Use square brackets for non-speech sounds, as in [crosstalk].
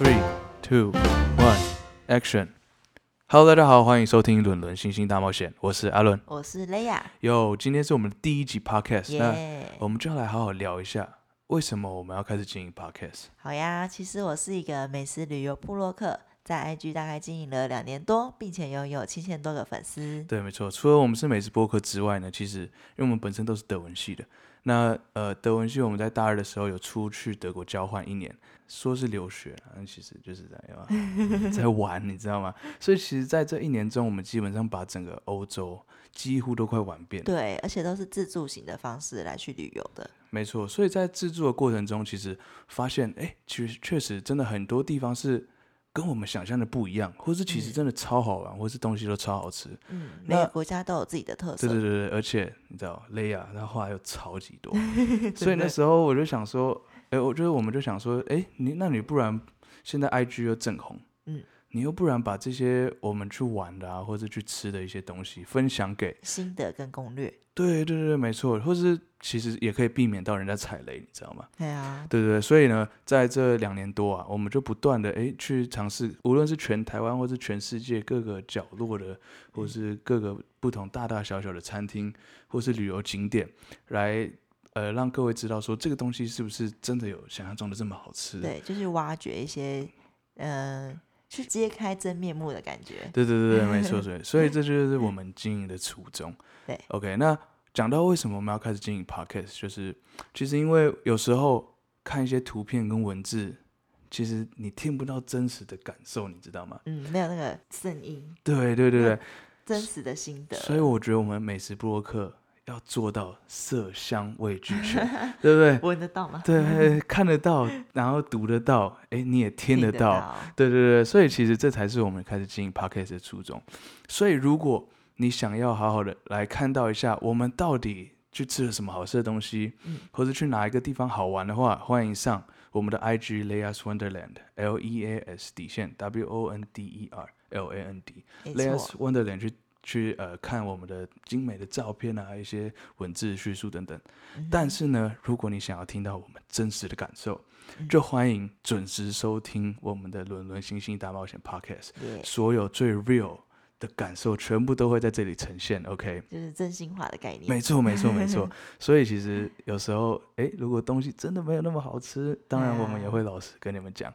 Three, two, one, action! Hello，大家好，欢迎收听《伦伦星星大冒险》，我是阿伦。我是雷亚，哟，今天是我们的第一集 podcast，、那耶！我们就要来好好聊一下，为什么我们要开始经营 podcast？好呀，其实我是一个美食旅游部落客，在 IG 大概经营了两年多，并且拥有七千多个粉丝。对，没错。除了我们是美食播客之外呢，其实因为我们本身都是德文系的，那呃，德文系我们在大二的时候有出去德国交换一年，说是留学，但其实就是在啊 [laughs] 在玩，你知道吗？所以其实在这一年中，我们基本上把整个欧洲几乎都快玩遍了。对，而且都是自助型的方式来去旅游的。没错，所以在自助的过程中，其实发现，哎，其实确实真的很多地方是跟我们想象的不一样，或是其实真的超好玩，或是东西都超好吃。嗯，每那个国家都有自己的特色。对对对对，而且你知道，雷亚他话又超级多，[laughs] 所以那时候我就想说，哎，我觉得我们就想说，哎，你那你不然现在 IG 又正红，嗯，你又不然把这些我们去玩的啊，或者去吃的一些东西分享给，心得跟攻略。对对对，没错，或是其实也可以避免到人家踩雷，你知道吗？对啊，对对对，所以呢，在这两年多啊，我们就不断的哎去尝试，无论是全台湾或是全世界各个角落的，或是各个不同大大小小的餐厅，或是旅游景点，来呃让各位知道说这个东西是不是真的有想象中的这么好吃。对，就是挖掘一些，嗯、去揭开真面目的感觉。对对对对，没错，[laughs] 所以所以这就是我们经营的初衷。[laughs] 对，OK，那讲到为什么我们要开始经营 Podcast，就是其实因为有时候看一些图片跟文字，其实你听不到真实的感受，你知道吗？嗯，没有那个声音，对对对对，真实的心得。所以我觉得我们美食布洛克要做到色香味俱全，[laughs] 对不对？闻得到吗？对，看得到，然后读得到，哎，你也听得得到，对对对，所以其实这才是我们开始经营 podcast 的初衷。所以如果你想要好好的来看到一下我们到底去吃了什么好吃的东西，嗯或者去哪一个地方好玩的话，欢迎上我们的 IG Lea's Wonderland L E A S 底线 W O N D E R L A N D Leas。Wonderland 去去呃看我们的精美的照片啊，一些文字叙述等等。嗯但是呢，如果你想要听到我们真实的感受，嗯就欢迎准时收听我们的《伦伦星星大冒险》Podcast，耶所有最 real 的感受全部都会在这里呈现。OK，就是真心话的概念。没错，没错，没错。[laughs] 所以其实有时候，诶，如果东西真的没有那么好吃，当然我们也会老实跟你们讲。